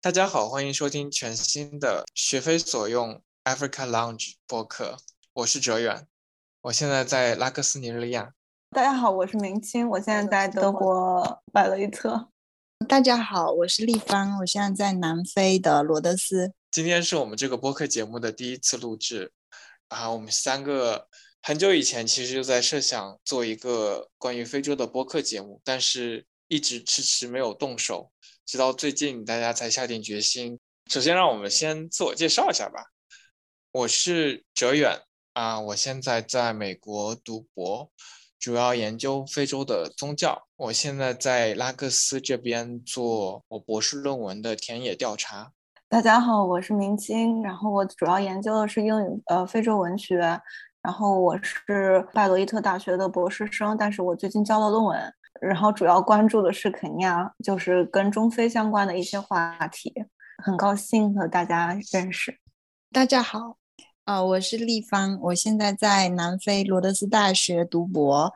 大家好，欢迎收听全新的学非所用 Africa Lounge 播客，我是哲远，我现在在拉克斯尼日利亚。大家好，我是明清，我现在在德国拜勒伊特。大家好，我是立方，我现在在南非的罗德斯。今天是我们这个播客节目的第一次录制啊，我们三个很久以前其实就在设想做一个关于非洲的播客节目，但是一直迟迟没有动手。直到最近，大家才下定决心。首先，让我们先自我介绍一下吧。我是哲远啊，我现在在美国读博，主要研究非洲的宗教。我现在在拉各斯这边做我博士论文的田野调查。大家好，我是明清，然后我主要研究的是英语呃非洲文学，然后我是拜罗伊特大学的博士生，但是我最近交了论文。然后主要关注的是肯尼亚，就是跟中非相关的一些话题。很高兴和大家认识。大家好，呃，我是立方，我现在在南非罗德斯大学读博，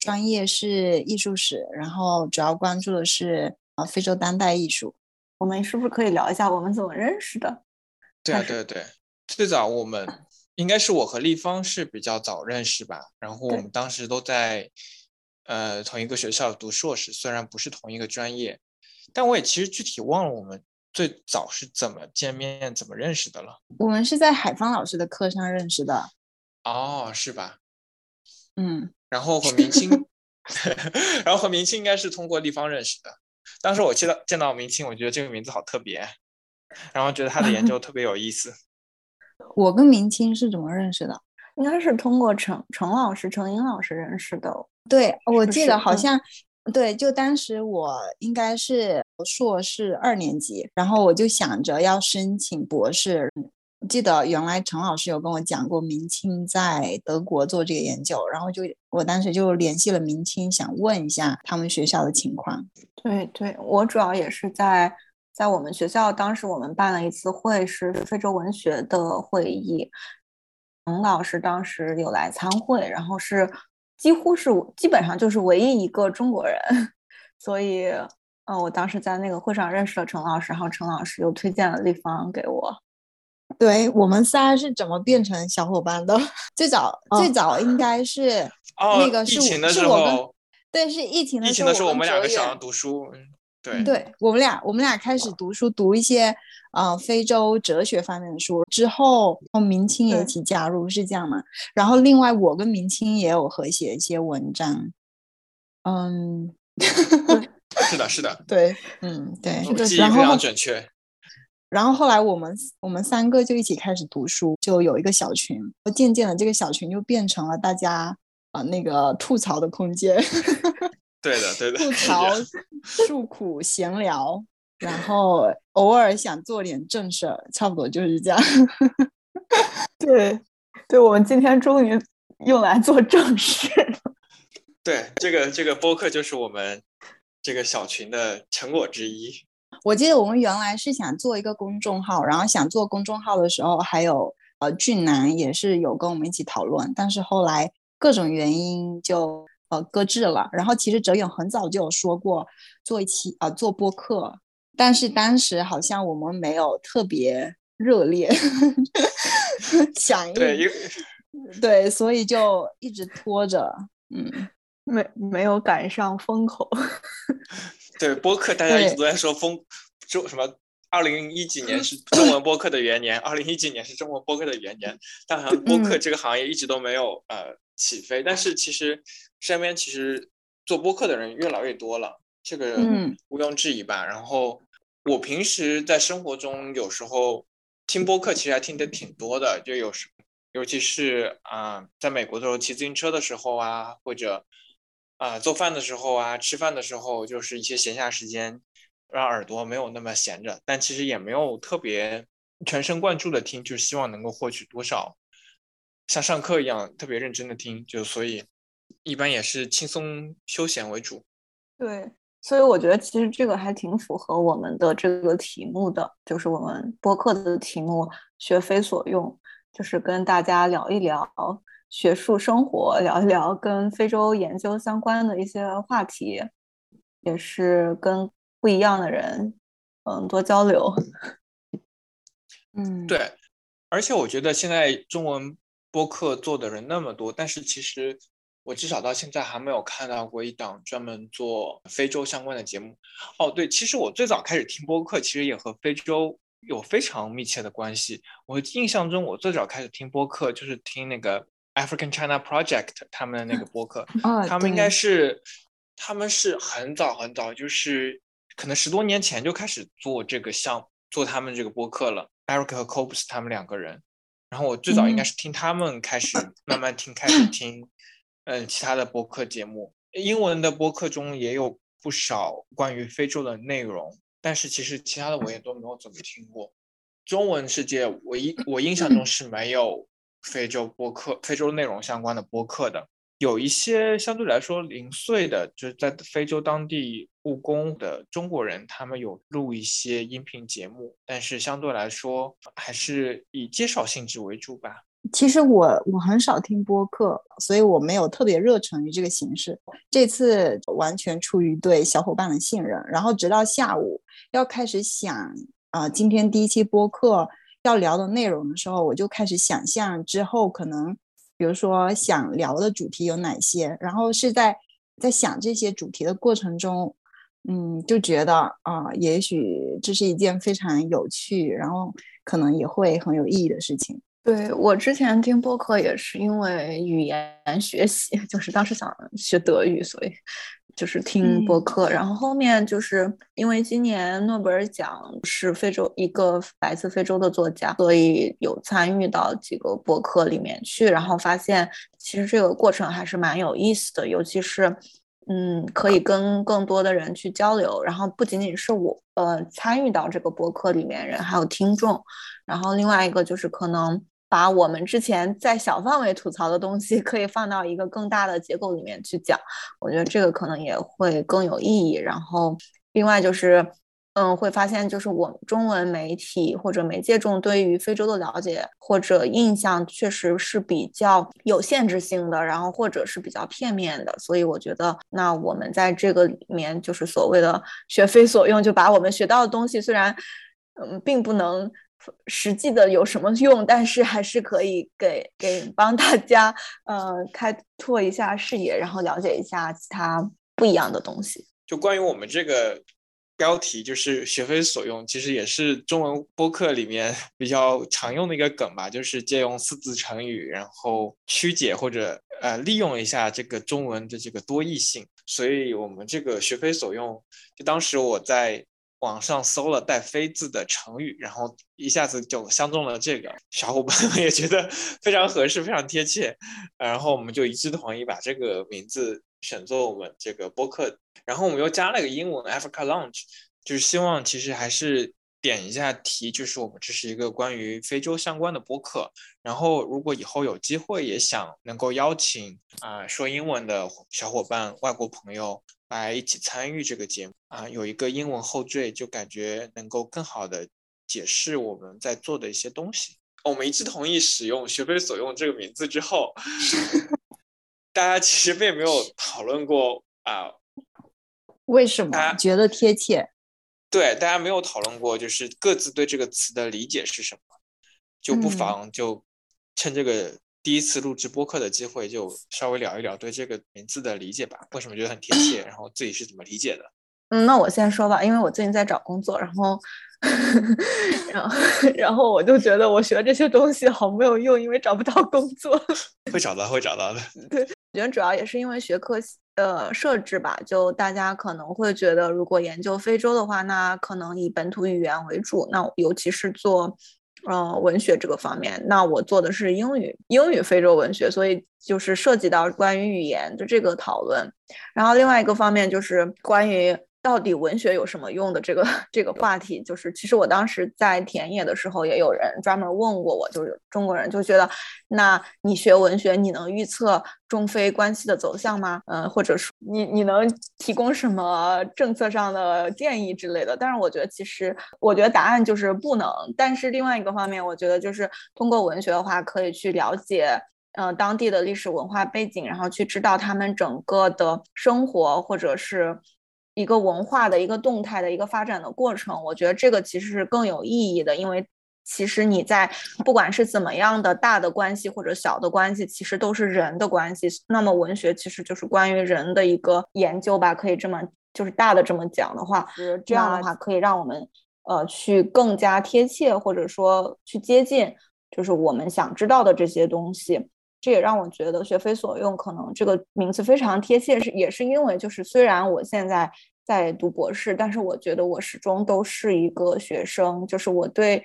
专业是艺术史，然后主要关注的是呃非洲当代艺术。我们是不是可以聊一下我们怎么认识的？对啊，对对，最早我们应该是我和立方是比较早认识吧，然后我们当时都在。呃，同一个学校读硕士，虽然不是同一个专业，但我也其实具体忘了我们最早是怎么见面、怎么认识的了。我们是在海芳老师的课上认识的。哦，是吧？嗯。然后和明清，然后和明清应该是通过立方认识的。当时我见到见到明清，我觉得这个名字好特别，然后觉得他的研究特别有意思。我跟明清是怎么认识的？应该是通过程程老师、程英老师认识的。对，我记得好像，对，就当时我应该是硕士二年级，然后我就想着要申请博士。记得原来陈老师有跟我讲过，明清在德国做这个研究，然后就我当时就联系了明清，想问一下他们学校的情况。对，对我主要也是在在我们学校，当时我们办了一次会，是非洲文学的会议，陈老师当时有来参会，然后是。几乎是基本上就是唯一一个中国人，所以，嗯，我当时在那个会上认识了陈老师，然后陈老师又推荐了立方给我。对我们仨是怎么变成小伙伴的？最早最早应该是那个是是我跟对是疫情的时候，我们两个想要读书。对，对我们俩，我们俩开始读书，读一些啊非洲哲学方面的书。之后，明清也一起加入，是这样吗？然后，另外我跟明清也有合写一些文章。嗯，是的，是的，对，嗯，对，记忆非常准确。然后后来我们我们三个就一起开始读书，就有一个小群。渐渐的，这个小群就变成了大家啊那个吐槽的空间。对的，对的。吐槽、诉苦、闲聊，然后偶尔想做点正事儿，差不多就是这样。对，对，我们今天终于用来做正事了。对，这个这个播客就是我们这个小群的成果之一。我记得我们原来是想做一个公众号，然后想做公众号的时候，还有呃俊男也是有跟我们一起讨论，但是后来各种原因就。呃，搁置了。然后其实哲远很早就有说过做一期啊，做播客，但是当时好像我们没有特别热烈 响应，对，对，所以就一直拖着，嗯，没没有赶上风口。对，播客大家一直都在说风，就什么二零一几年是中文播客的元年，二零一几年是中文播客的元年，但好像播客这个行业一直都没有呃起飞。但是其实。身边其实做播客的人越来越多了，这个毋庸置疑吧。然后我平时在生活中有时候听播客，其实还听得挺多的。就有时，尤其是啊，在美国的时候骑自行车的时候啊，或者啊做饭的时候啊，吃饭的时候，就是一些闲暇时间，让耳朵没有那么闲着。但其实也没有特别全神贯注的听，就是希望能够获取多少像上课一样特别认真的听。就所以。一般也是轻松休闲为主，对，所以我觉得其实这个还挺符合我们的这个题目的，就是我们播客的题目“学非所用”，就是跟大家聊一聊学术生活，聊一聊跟非洲研究相关的一些话题，也是跟不一样的人，嗯，多交流。嗯，对，而且我觉得现在中文播客做的人那么多，但是其实我至少到现在还没有看到过一档专门做非洲相关的节目。哦，对，其实我最早开始听播客，其实也和非洲有非常密切的关系。我印象中，我最早开始听播客就是听那个 African China Project 他们的那个播客，他们应该是他们是很早很早，就是可能十多年前就开始做这个项做他们这个播客了。Eric 和 Copes 他们两个人，然后我最早应该是听他们开始慢慢听，开始 听，嗯，其他的播客节目。英文的播客中也有不少关于非洲的内容，但是其实其他的我也都没有怎么听过。中文世界，我印我印象中是没有非洲播客、非洲内容相关的播客的。有一些相对来说零碎的，就是在非洲当地务工的中国人，他们有录一些音频节目，但是相对来说还是以介绍性质为主吧。其实我我很少听播客，所以我没有特别热忱于这个形式。这次完全出于对小伙伴的信任，然后直到下午要开始想啊，今天第一期播客要聊的内容的时候，我就开始想象之后可能。比如说想聊的主题有哪些，然后是在在想这些主题的过程中，嗯，就觉得啊，也许这是一件非常有趣，然后可能也会很有意义的事情。对我之前听播客也是因为语言学习，就是当时想学德语，所以。就是听播客，然后后面就是因为今年诺贝尔奖是非洲一个来自非洲的作家，所以有参与到几个播客里面去，然后发现其实这个过程还是蛮有意思的，尤其是嗯，可以跟更多的人去交流，然后不仅仅是我呃参与到这个博客里面人，还有听众，然后另外一个就是可能。把我们之前在小范围吐槽的东西，可以放到一个更大的结构里面去讲，我觉得这个可能也会更有意义。然后，另外就是，嗯，会发现就是我们中文媒体或者媒介中对于非洲的了解或者印象确实是比较有限制性的，然后或者是比较片面的。所以我觉得，那我们在这个里面就是所谓的 学非所用，就把我们学到的东西，虽然，嗯，并不能。实际的有什么用？但是还是可以给给帮大家，呃，开拓一下视野，然后了解一下其他不一样的东西。就关于我们这个标题，就是学非所用，其实也是中文播客里面 比较常用的一个梗吧，就是借用四字成语，然后曲解或者呃利用一下这个中文的这个多义性。所以我们这个学非所用，就当时我在。网上搜了带“非”字的成语，然后一下子就相中了这个，小伙伴们也觉得非常合适、非常贴切，然后我们就一致同意把这个名字选作我们这个播客。然后我们又加了个英文 “Africa Lounge”，就是希望其实还是点一下题，就是我们这是一个关于非洲相关的播客。然后如果以后有机会，也想能够邀请啊说英文的小伙伴、外国朋友。来一起参与这个节目啊，有一个英文后缀，就感觉能够更好的解释我们在做的一些东西。我们一致同意使用“学非所用”这个名字之后，大家其实并没有讨论过啊，为什么觉得贴切？对，大家没有讨论过，就是各自对这个词的理解是什么，就不妨就趁这个。第一次录制播客的机会，就稍微聊一聊对这个名字的理解吧。为什么觉得很贴切？然后自己是怎么理解的？嗯，那我先说吧，因为我最近在找工作，然后，然后，然后我就觉得我学这些东西好没有用，因为找不到工作。会找到，会找到的。对，我觉得主要也是因为学科的设置吧，就大家可能会觉得，如果研究非洲的话，那可能以本土语言为主，那尤其是做。嗯，文学这个方面，那我做的是英语，英语非洲文学，所以就是涉及到关于语言的这个讨论。然后另外一个方面就是关于。到底文学有什么用的这个 这个话题，就是其实我当时在田野的时候，也有人专门问过我，就是中国人就觉得，那你学文学，你能预测中非关系的走向吗？嗯，或者说你你能提供什么政策上的建议之类的？但是我觉得其实我觉得答案就是不能。但是另外一个方面，我觉得就是通过文学的话，可以去了解嗯当地的历史文化背景，然后去知道他们整个的生活或者是。一个文化的一个动态的一个发展的过程。我觉得这个其实是更有意义的，因为其实你在不管是怎么样的大的关系或者小的关系，其实都是人的关系。那么文学其实就是关于人的一个研究吧，可以这么就是大的这么讲的话，这样的话可以让我们呃去更加贴切或者说去接近，就是我们想知道的这些东西。这也让我觉得“学非所用”可能这个名字非常贴切，是也是因为就是虽然我现在在读博士，但是我觉得我始终都是一个学生，就是我对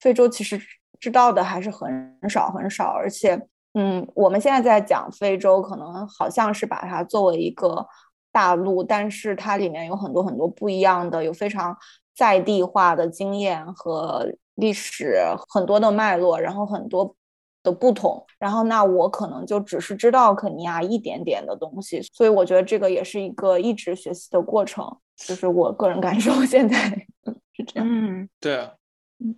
非洲其实知道的还是很少很少，而且嗯，我们现在在讲非洲，可能好像是把它作为一个大陆，但是它里面有很多很多不一样的，有非常在地化的经验和历史很多的脉络，然后很多。的不同，然后那我可能就只是知道肯尼亚一点点的东西，所以我觉得这个也是一个一直学习的过程，就是我个人感受 现在是这样。嗯，对啊，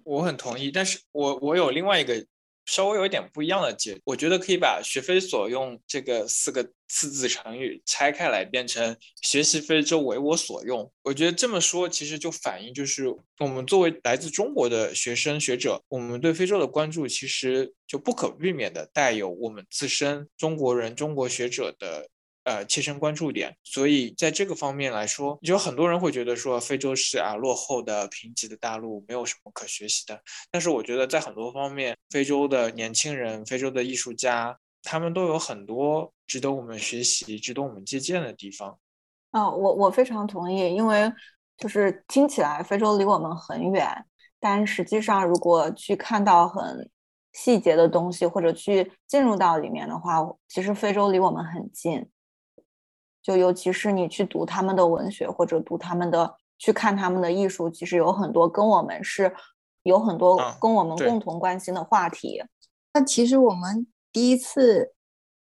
我很同意，但是我我有另外一个。稍微有一点不一样的解，我觉得可以把“学非所用”这个四个四字成语拆开来，变成“学习非洲为我所用”。我觉得这么说，其实就反映就是我们作为来自中国的学生学者，我们对非洲的关注，其实就不可避免的带有我们自身中国人、中国学者的。呃，切身关注点，所以在这个方面来说，有很多人会觉得说非洲是啊落后的贫瘠的大陆，没有什么可学习的。但是我觉得在很多方面，非洲的年轻人、非洲的艺术家，他们都有很多值得我们学习、值得我们借鉴的地方。哦，我我非常同意，因为就是听起来非洲离我们很远，但实际上如果去看到很细节的东西，或者去进入到里面的话，其实非洲离我们很近。就尤其是你去读他们的文学，或者读他们的，去看他们的艺术，其实有很多跟我们是有很多跟我们共同关心的话题。那其实我们第一次，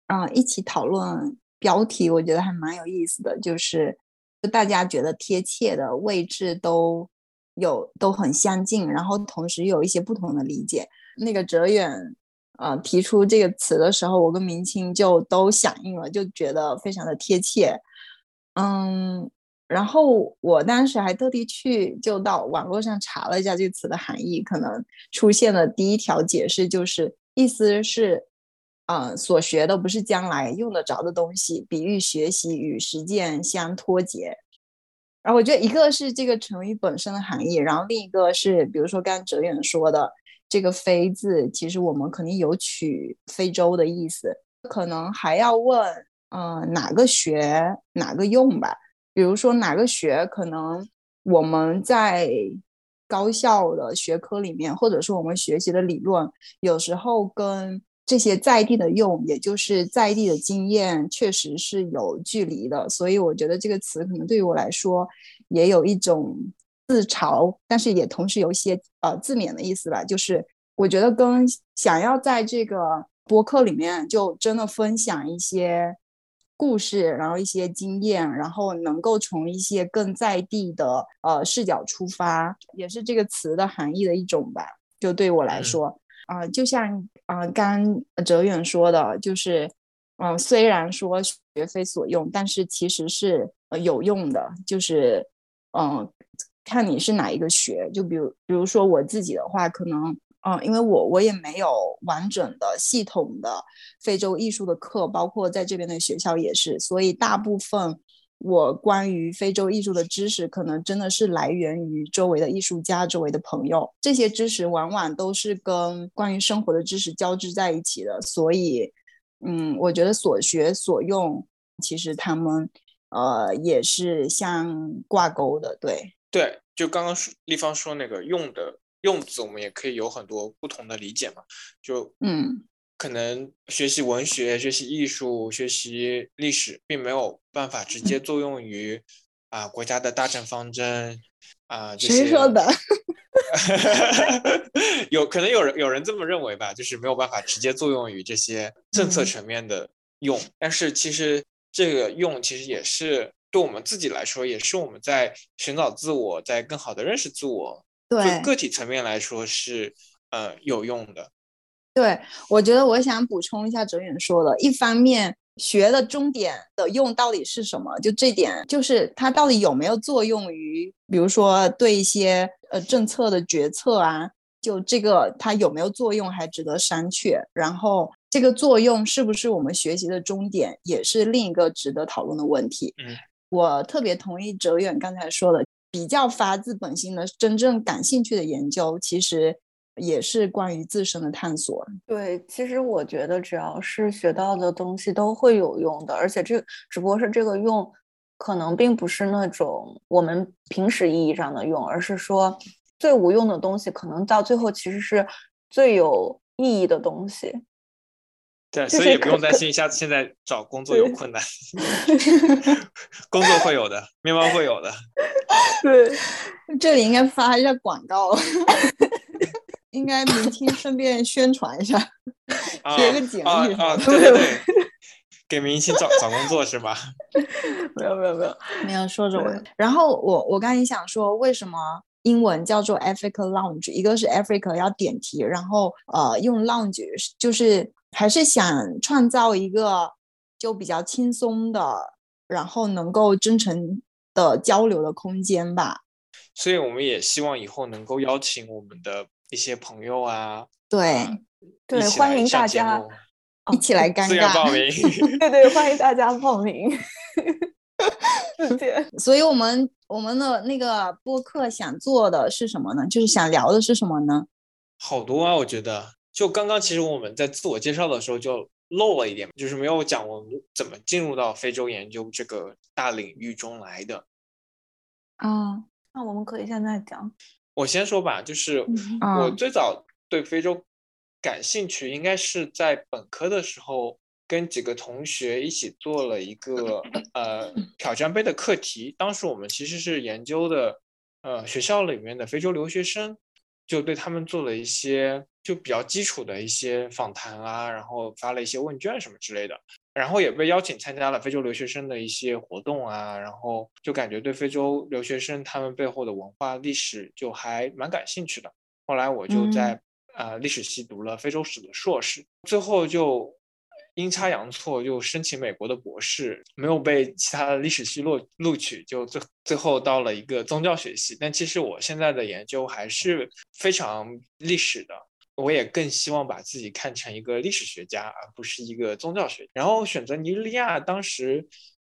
嗯，一起讨论标题，我觉得还蛮有意思的，就是就大家觉得贴切的位置都有都很相近，然后同时有一些不同的理解。那个哲远。呃，提出这个词的时候，我跟明清就都响应了，就觉得非常的贴切。嗯，然后我当时还特地去就到网络上查了一下这个词的含义，可能出现的第一条解释就是意思是，嗯，所学的不是将来用得着的东西，比喻学习与实践相脱节。然后我觉得一个是这个成语本身的含义，然后另一个是，比如说刚哲远说的。这个“非”字，其实我们肯定有取非洲的意思，可能还要问，嗯，哪个学哪个用吧？比如说哪个学，可能我们在高校的学科里面，或者说我们学习的理论，有时候跟这些在地的用，也就是在地的经验，确实是有距离的。所以我觉得这个词可能对于我来说，也有一种。自嘲，但是也同时有一些呃自勉的意思吧。就是我觉得跟想要在这个播客里面就真的分享一些故事，然后一些经验，然后能够从一些更在地的呃视角出发，也是这个词的含义的一种吧。就对我来说，啊，就像啊刚哲远说的，就是嗯，虽然说学非所用，但是其实是呃有用的，就是嗯。看你是哪一个学，就比如，比如说我自己的话，可能，嗯，因为我我也没有完整的、系统的非洲艺术的课，包括在这边的学校也是，所以大部分我关于非洲艺术的知识，可能真的是来源于周围的艺术家、周围的朋友，这些知识往往都是跟关于生活的知识交织在一起的，所以，嗯，我觉得所学所用，其实他们，呃，也是相挂钩的，对。对，就刚刚说立方说那个用的用字，我们也可以有很多不同的理解嘛。就嗯，可能学习文学、学习艺术、学习历史，并没有办法直接作用于啊国家的大政方针啊。谁说的？有可能有人有人这么认为吧，就是没有办法直接作用于这些政策层面的用。但是其实这个用其实也是。对我们自己来说，也是我们在寻找自我，在更好的认识自我。对个体层面来说是呃有用的。对，我觉得我想补充一下哲远说的，一方面学的终点的用到底是什么？就这点，就是它到底有没有作用于，比如说对一些呃政策的决策啊，就这个它有没有作用还值得商榷。然后这个作用是不是我们学习的终点，也是另一个值得讨论的问题。嗯，我特别同意哲远刚才说的，比较发自本心的、真正感兴趣的研究，其实。也是关于自身的探索。对，其实我觉得只要是学到的东西都会有用的，而且这只不过是这个用，可能并不是那种我们平时意义上的用，而是说最无用的东西，可能到最后其实是最有意义的东西。对，所以也不用担心，下次现在找工作有困难，工作会有的，面包会有的。对，这里应该发一下广告。应该明天顺便宣传一下，写个简历啊，对对对，给明星找找工作是吧？没有没有没有没有说着我。然后我我刚才想说，为什么英文叫做 Africa Lounge？一个是 Africa 要点题，然后呃用 Lounge 就是还是想创造一个就比较轻松的，然后能够真诚的交流的空间吧。所以我们也希望以后能够邀请我们的。一些朋友啊，对对，欢迎大家一起来尴尬报名，对对，欢迎大家报名。所以，我们我们的那个播客想做的是什么呢？就是想聊的是什么呢？好多啊，我觉得，就刚刚其实我们在自我介绍的时候就漏了一点，就是没有讲我们怎么进入到非洲研究这个大领域中来的。啊，那我们可以现在讲。我先说吧，就是我最早对非洲感兴趣，应该是在本科的时候，跟几个同学一起做了一个呃挑战杯的课题。当时我们其实是研究的呃学校里面的非洲留学生，就对他们做了一些就比较基础的一些访谈啊，然后发了一些问卷什么之类的。然后也被邀请参加了非洲留学生的一些活动啊，然后就感觉对非洲留学生他们背后的文化历史就还蛮感兴趣的。后来我就在呃历史系读了非洲史的硕士，最后就阴差阳错就申请美国的博士，没有被其他的历史系录录取，就最最后到了一个宗教学系。但其实我现在的研究还是非常历史的。我也更希望把自己看成一个历史学家，而不是一个宗教学。然后选择尼日利亚，当时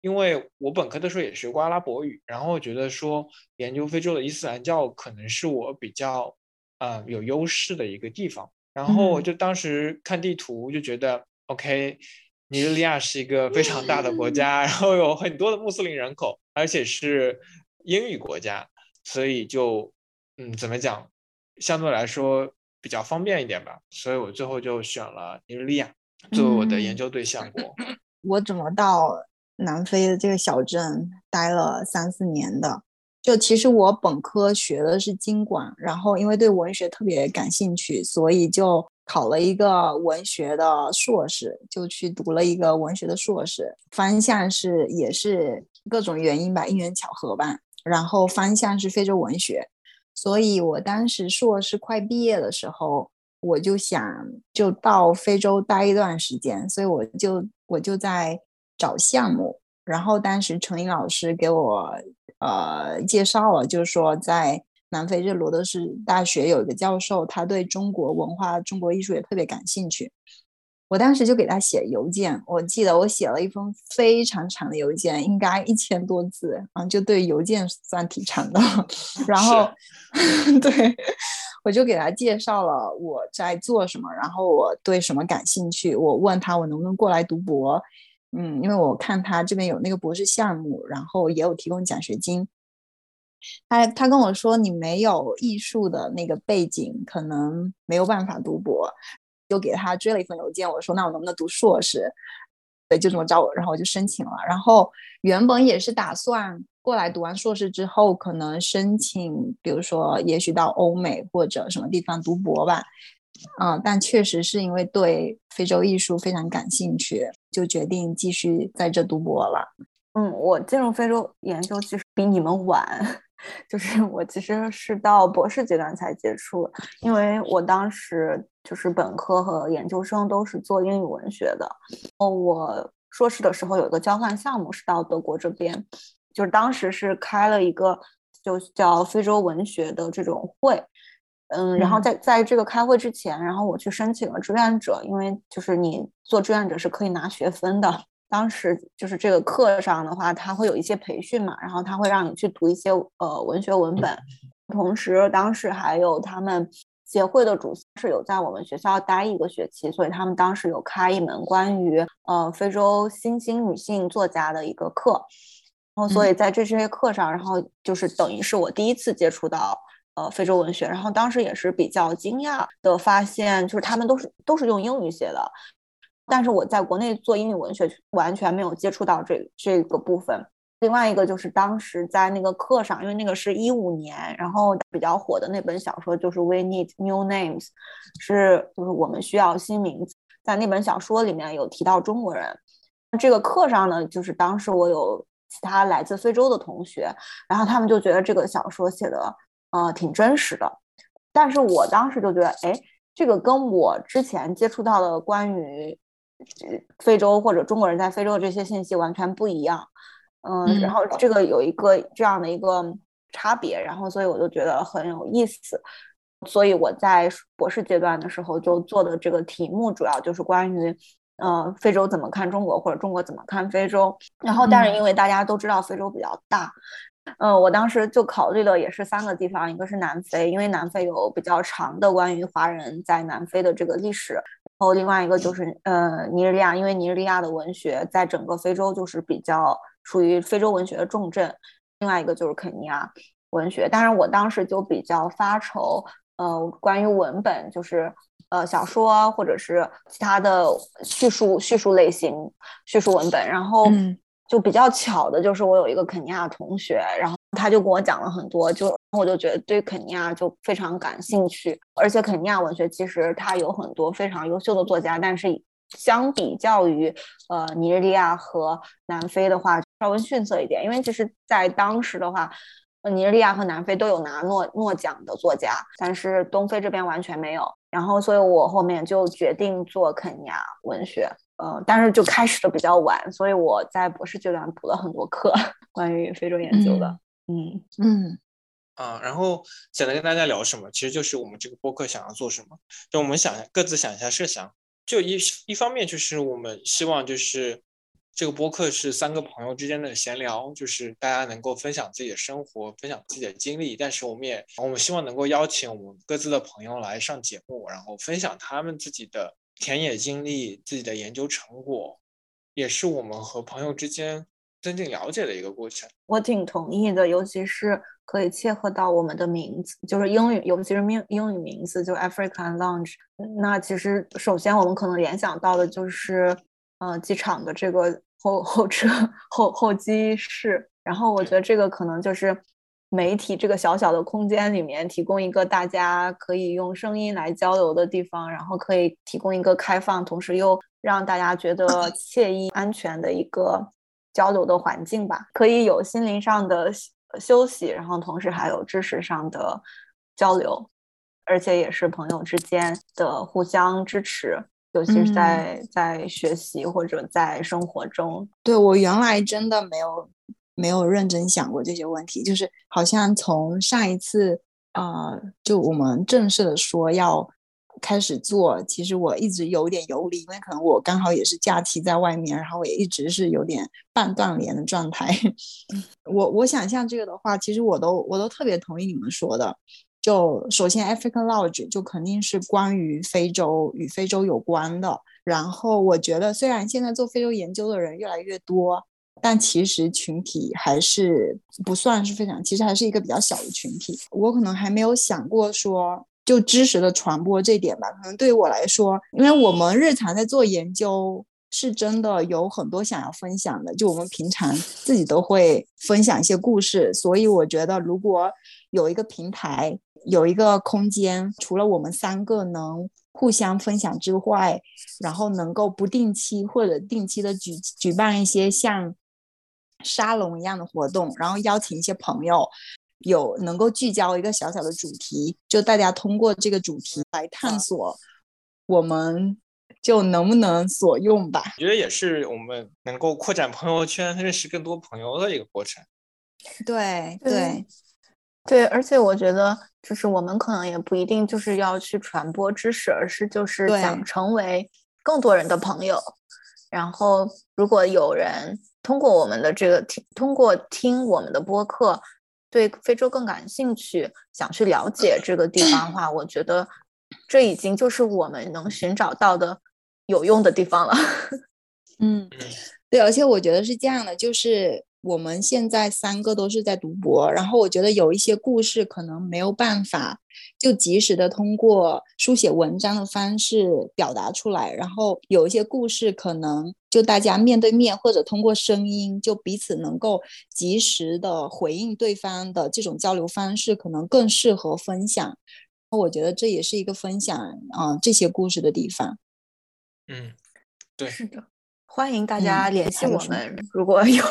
因为我本科的时候也学过阿拉伯语，然后觉得说研究非洲的伊斯兰教可能是我比较啊有优势的一个地方。然后我就当时看地图就觉得，OK，尼日利亚是一个非常大的国家，然后有很多的穆斯林人口，而且是英语国家，所以就嗯怎么讲，相对来说。比较方便一点吧，所以我最后就选了尼日利亚作为我的研究对象国。我怎么到南非的这个小镇待了三四年的？就其实我本科学的是经管，然后因为对文学特别感兴趣，所以就考了一个文学的硕士，就去读了一个文学的硕士，方向是也是各种原因吧，因缘巧合吧，然后方向是非洲文学。所以我当时硕士快毕业的时候，我就想就到非洲待一段时间，所以我就我就在找项目。然后当时陈颖老师给我呃介绍了，就是说在南非这罗德斯大学有一个教授，他对中国文化、中国艺术也特别感兴趣。我当时就给他写邮件，我记得我写了一封非常长的邮件，应该一千多字啊，就对邮件算挺长的。然后，对，我就给他介绍了我在做什么，然后我对什么感兴趣。我问他我能不能过来读博，嗯，因为我看他这边有那个博士项目，然后也有提供奖学金。他他跟我说你没有艺术的那个背景，可能没有办法读博。就给他追了一份邮件，我说那我能不能读硕士？对，就这么着我，然后我就申请了。然后原本也是打算过来读完硕士之后，可能申请，比如说也许到欧美或者什么地方读博吧。嗯，但确实是因为对非洲艺术非常感兴趣，就决定继续在这读博了。嗯，我进入非洲研究其实比你们晚。就是 我其实是到博士阶段才接触，因为我当时就是本科和研究生都是做英语文学的。哦，我硕士的时候有一个交换项目是到德国这边，就是当时是开了一个就叫非洲文学的这种会。嗯，然后在在这个开会之前，然后我去申请了志愿者，因为就是你做志愿者是可以拿学分的。当时就是这个课上的话，他会有一些培训嘛，然后他会让你去读一些呃文学文本，同时当时还有他们协会的主是有在我们学校待一个学期，所以他们当时有开一门关于呃非洲新兴女性作家的一个课，然后所以在这些课上，然后就是等于是我第一次接触到呃非洲文学，然后当时也是比较惊讶的发现，就是他们都是都是用英语写的。但是我在国内做英语文学，完全没有接触到这这个部分。另外一个就是当时在那个课上，因为那个是一五年，然后比较火的那本小说就是《We Need New Names》，是就是我们需要新名字。在那本小说里面有提到中国人。这个课上呢，就是当时我有其他来自非洲的同学，然后他们就觉得这个小说写的呃挺真实的。但是我当时就觉得，哎，这个跟我之前接触到的关于非洲或者中国人在非洲的这些信息完全不一样，嗯，然后这。个有一个这样的一个差别，然后所以我就觉得很有意思，所以我在博士阶段的时候就做的这个题目主要就是关于，呃，非洲怎么看中国或者中国怎么看非洲，然后但是因为大家都知道非洲比较大。嗯，我当时就考虑了，也是三个地方，一个是南非，因为南非有比较长的关于华人在南非的这个历史，然然后另外一个就是呃尼日利亚，因为尼日利亚的文学在整个非洲就是比较属于非洲文学的重镇，另外一个就是肯尼亚文学。当然，我当时就比较发愁，呃，关于文本，就是呃小说或者是其他的叙述叙述类型叙述文本，然后。就比较巧的，就是我有一个肯尼亚同学，然后他就跟我讲了很多，就我就觉得对肯尼亚就非常感兴趣，而且肯尼亚文学其实它有很多非常优秀的作家，但是相比较于呃尼日利亚和南非的话，稍微逊色一点，因为其实在当时的话，尼日利亚和南非都有拿诺诺奖的作家，但是东非这边完全没有，然后所以我后面就决定做肯尼亚文学。嗯，但是就开始的比较晚，所以我在博士阶段补了很多课，关于非洲研究的。嗯嗯啊，然后想来跟大家聊什么，其实就是我们这个播客想要做什么。就我们想各自想一下设想，就一一方面就是我们希望就是这个播客是三个朋友之间的闲聊，就是大家能够分享自己的生活，分享自己的经历。但是我们也我们希望能够邀请我们各自的朋友来上节目，然后分享他们自己的。田野经历自己的研究成果，也是我们和朋友之间增进了解的一个过程。我挺同意的，尤其是可以切合到我们的名字，就是英语，尤其是英英语名字，就 African Lounge。那其实首先我们可能联想到的就是，呃，机场的这个候候车候候机室。然后我觉得这个可能就是。媒体这个小小的空间里面，提供一个大家可以用声音来交流的地方，然后可以提供一个开放，同时又让大家觉得惬意、安全的一个交流的环境吧。可以有心灵上的休息，然后同时还有知识上的交流，而且也是朋友之间的互相支持，尤其是在在学习或者在生活中。对我原来真的没有。没有认真想过这些问题，就是好像从上一次，呃，就我们正式的说要开始做，其实我一直有点游离，因为可能我刚好也是假期在外面，然后我也一直是有点半断联的状态。我我想象这个的话，其实我都我都特别同意你们说的。就首先，African Lodge 就肯定是关于非洲与非洲有关的。然后我觉得，虽然现在做非洲研究的人越来越多。但其实群体还是不算是非常，其实还是一个比较小的群体。我可能还没有想过说，就知识的传播这点吧。可能对于我来说，因为我们日常在做研究，是真的有很多想要分享的。就我们平常自己都会分享一些故事，所以我觉得如果有一个平台，有一个空间，除了我们三个能互相分享之外，然后能够不定期或者定期的举举办一些像。沙龙一样的活动，然后邀请一些朋友，有能够聚焦一个小小的主题，就大家通过这个主题来探索我们就能不能所用吧。我觉得也是我们能够扩展朋友圈、认识更多朋友的一个过程。对对对，而且我觉得，就是我们可能也不一定就是要去传播知识，而是就是想成为更多人的朋友。然后，如果有人通过我们的这个听，通过听我们的播客，对非洲更感兴趣，想去了解这个地方的话，我觉得这已经就是我们能寻找到的有用的地方了。嗯，对，而且我觉得是这样的，就是。我们现在三个都是在读博，然后我觉得有一些故事可能没有办法就及时的通过书写文章的方式表达出来，然后有一些故事可能就大家面对面或者通过声音就彼此能够及时的回应对方的这种交流方式，可能更适合分享。我觉得这也是一个分享啊这些故事的地方。嗯，对，是的。欢迎大家联系我们，如果有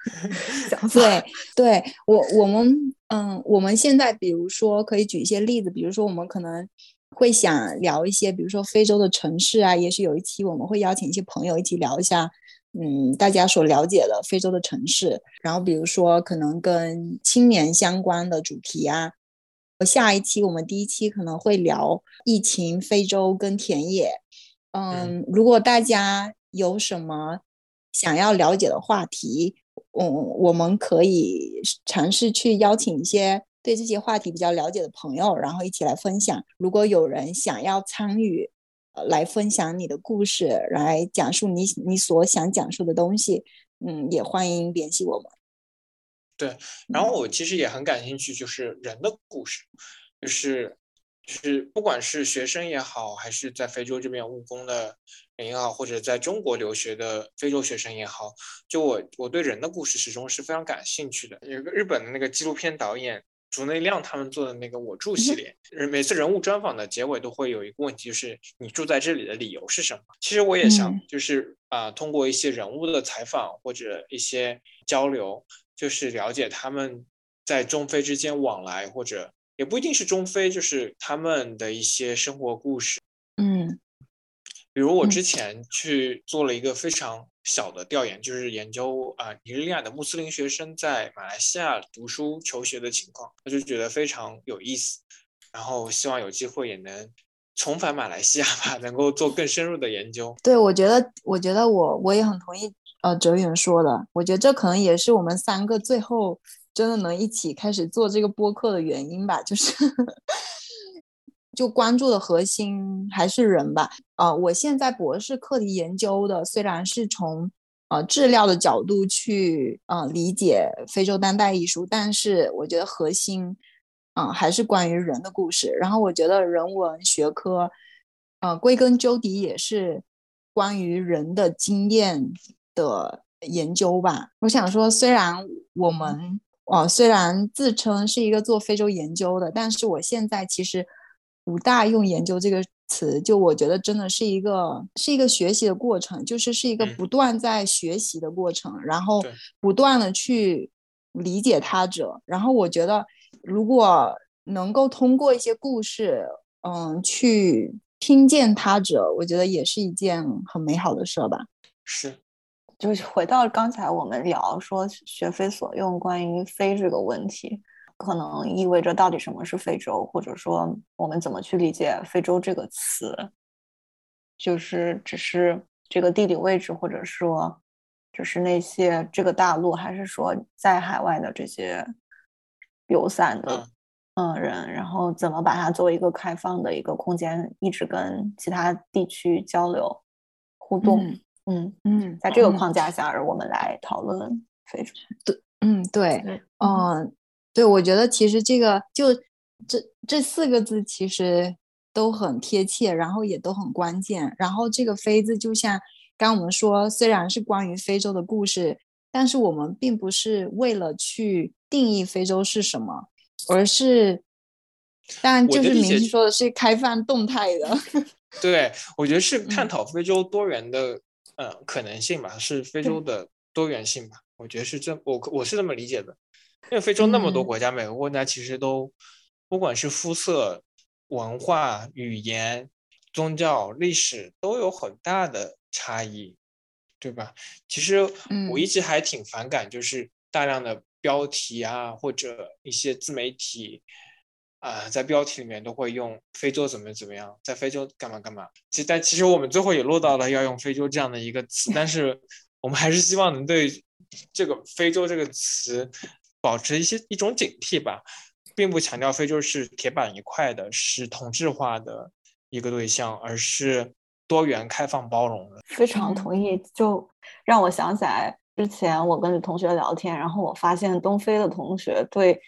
想法。对，对我我们嗯，我们现在比如说可以举一些例子，比如说我们可能会想聊一些，比如说非洲的城市啊，也许有一期我们会邀请一些朋友一起聊一下，嗯，大家所了解的非洲的城市。然后比如说可能跟青年相关的主题啊，下一期我们第一期可能会聊疫情、非洲跟田野。嗯，如果大家。有什么想要了解的话题，嗯，我们可以尝试去邀请一些对这些话题比较了解的朋友，然后一起来分享。如果有人想要参与，呃，来分享你的故事，来讲述你你所想讲述的东西，嗯，也欢迎联系我们。对，然后我其实也很感兴趣，就是人的故事，就是。就是不管是学生也好，还是在非洲这边务工的人也好，或者在中国留学的非洲学生也好，就我我对人的故事始终是非常感兴趣的。有个日本的那个纪录片导演竹内亮他们做的那个我住系列，每次人物专访的结尾都会有一个问题，就是你住在这里的理由是什么？其实我也想，就是啊，通过一些人物的采访或者一些交流，就是了解他们在中非之间往来或者。也不一定是中非，就是他们的一些生活故事。嗯，比如我之前去做了一个非常小的调研，就是研究啊尼日利亚的穆斯林学生在马来西亚读书求学的情况，我就觉得非常有意思。然后希望有机会也能重返马来西亚吧，能够做更深入的研究。对，我觉得，我觉得我我也很同意呃哲远说的，我觉得这可能也是我们三个最后。真的能一起开始做这个播客的原因吧，就是 就关注的核心还是人吧。啊，我现在博士课题研究的虽然是从呃质料的角度去啊理解非洲当代艺术，但是我觉得核心啊还是关于人的故事。然后我觉得人文学科，呃，归根究底也是关于人的经验的研究吧。我想说，虽然我们哦，虽然自称是一个做非洲研究的，但是我现在其实不大用“研究”这个词。就我觉得，真的是一个是一个学习的过程，就是是一个不断在学习的过程，然后不断的去理解他者。然后我觉得，如果能够通过一些故事，嗯，去听见他者，我觉得也是一件很美好的事吧。是。就是回到刚才我们聊说学非所用，关于非这个问题，可能意味着到底什么是非洲，或者说我们怎么去理解非洲这个词，就是只是这个地理位置，或者说就是那些这个大陆，还是说在海外的这些游散的嗯人，然后怎么把它作为一个开放的一个空间，一直跟其他地区交流互动。嗯嗯嗯，在这个框架下，我们来讨论非洲。对，嗯对，嗯对，我觉得其实这个就这这四个字其实都很贴切，然后也都很关键。然后这个“非”字，就像刚我们说，虽然是关于非洲的故事，但是我们并不是为了去定义非洲是什么，而是，但就是明说的是开放动态的。对，我觉得是探讨非洲多元的。嗯，可能性吧，是非洲的多元性吧，我觉得是这，我我是这么理解的。因为非洲那么多国家，每个国家其实都，不管是肤色、文化、语言、宗教历史都有很大的差异，对吧？其实我一直还挺反感，就是大量的标题啊，或者一些自媒体啊，在标题里面都会用非洲怎么怎么样，在非洲干嘛干嘛。其实，但其实我们最后也落到了要用非洲这样的一个词，但是我们还是希望能对这个非洲这个词保持一些一种警惕吧。并不强调非洲是铁板一块的，是同质化的一个对象，而是多元、开放、包容的。非常同意，就让我想起来之前我跟同学聊天，然后我发现东非的同学对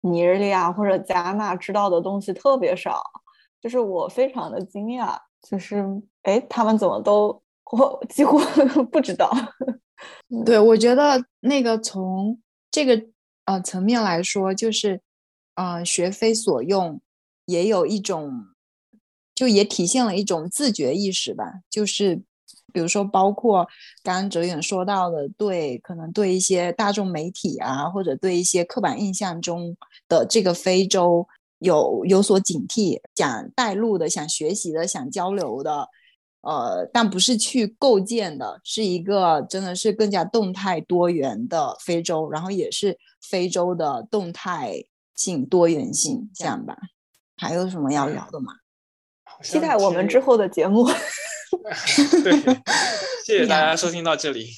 尼日利亚或者加纳知道的东西特别少，就是我非常的惊讶，就是哎，他们怎么都我几乎不知道。对，我觉得那个从这个呃层面来说，就是。啊，学非所用，也有一种，就也体现了一种自觉意识吧。就是，比如说，包括刚刚哲远说到的，对，可能对一些大众媒体啊，或者对一些刻板印象中的这个非洲有有所警惕，想带路的，想学习的，想交流的，呃，但不是去构建的，是一个真的是更加动态多元的非洲，然后也是非洲的动态。性多元性这样吧，还有什么要聊的吗？期待我们之后的节目。对，谢谢大家 收听到这里。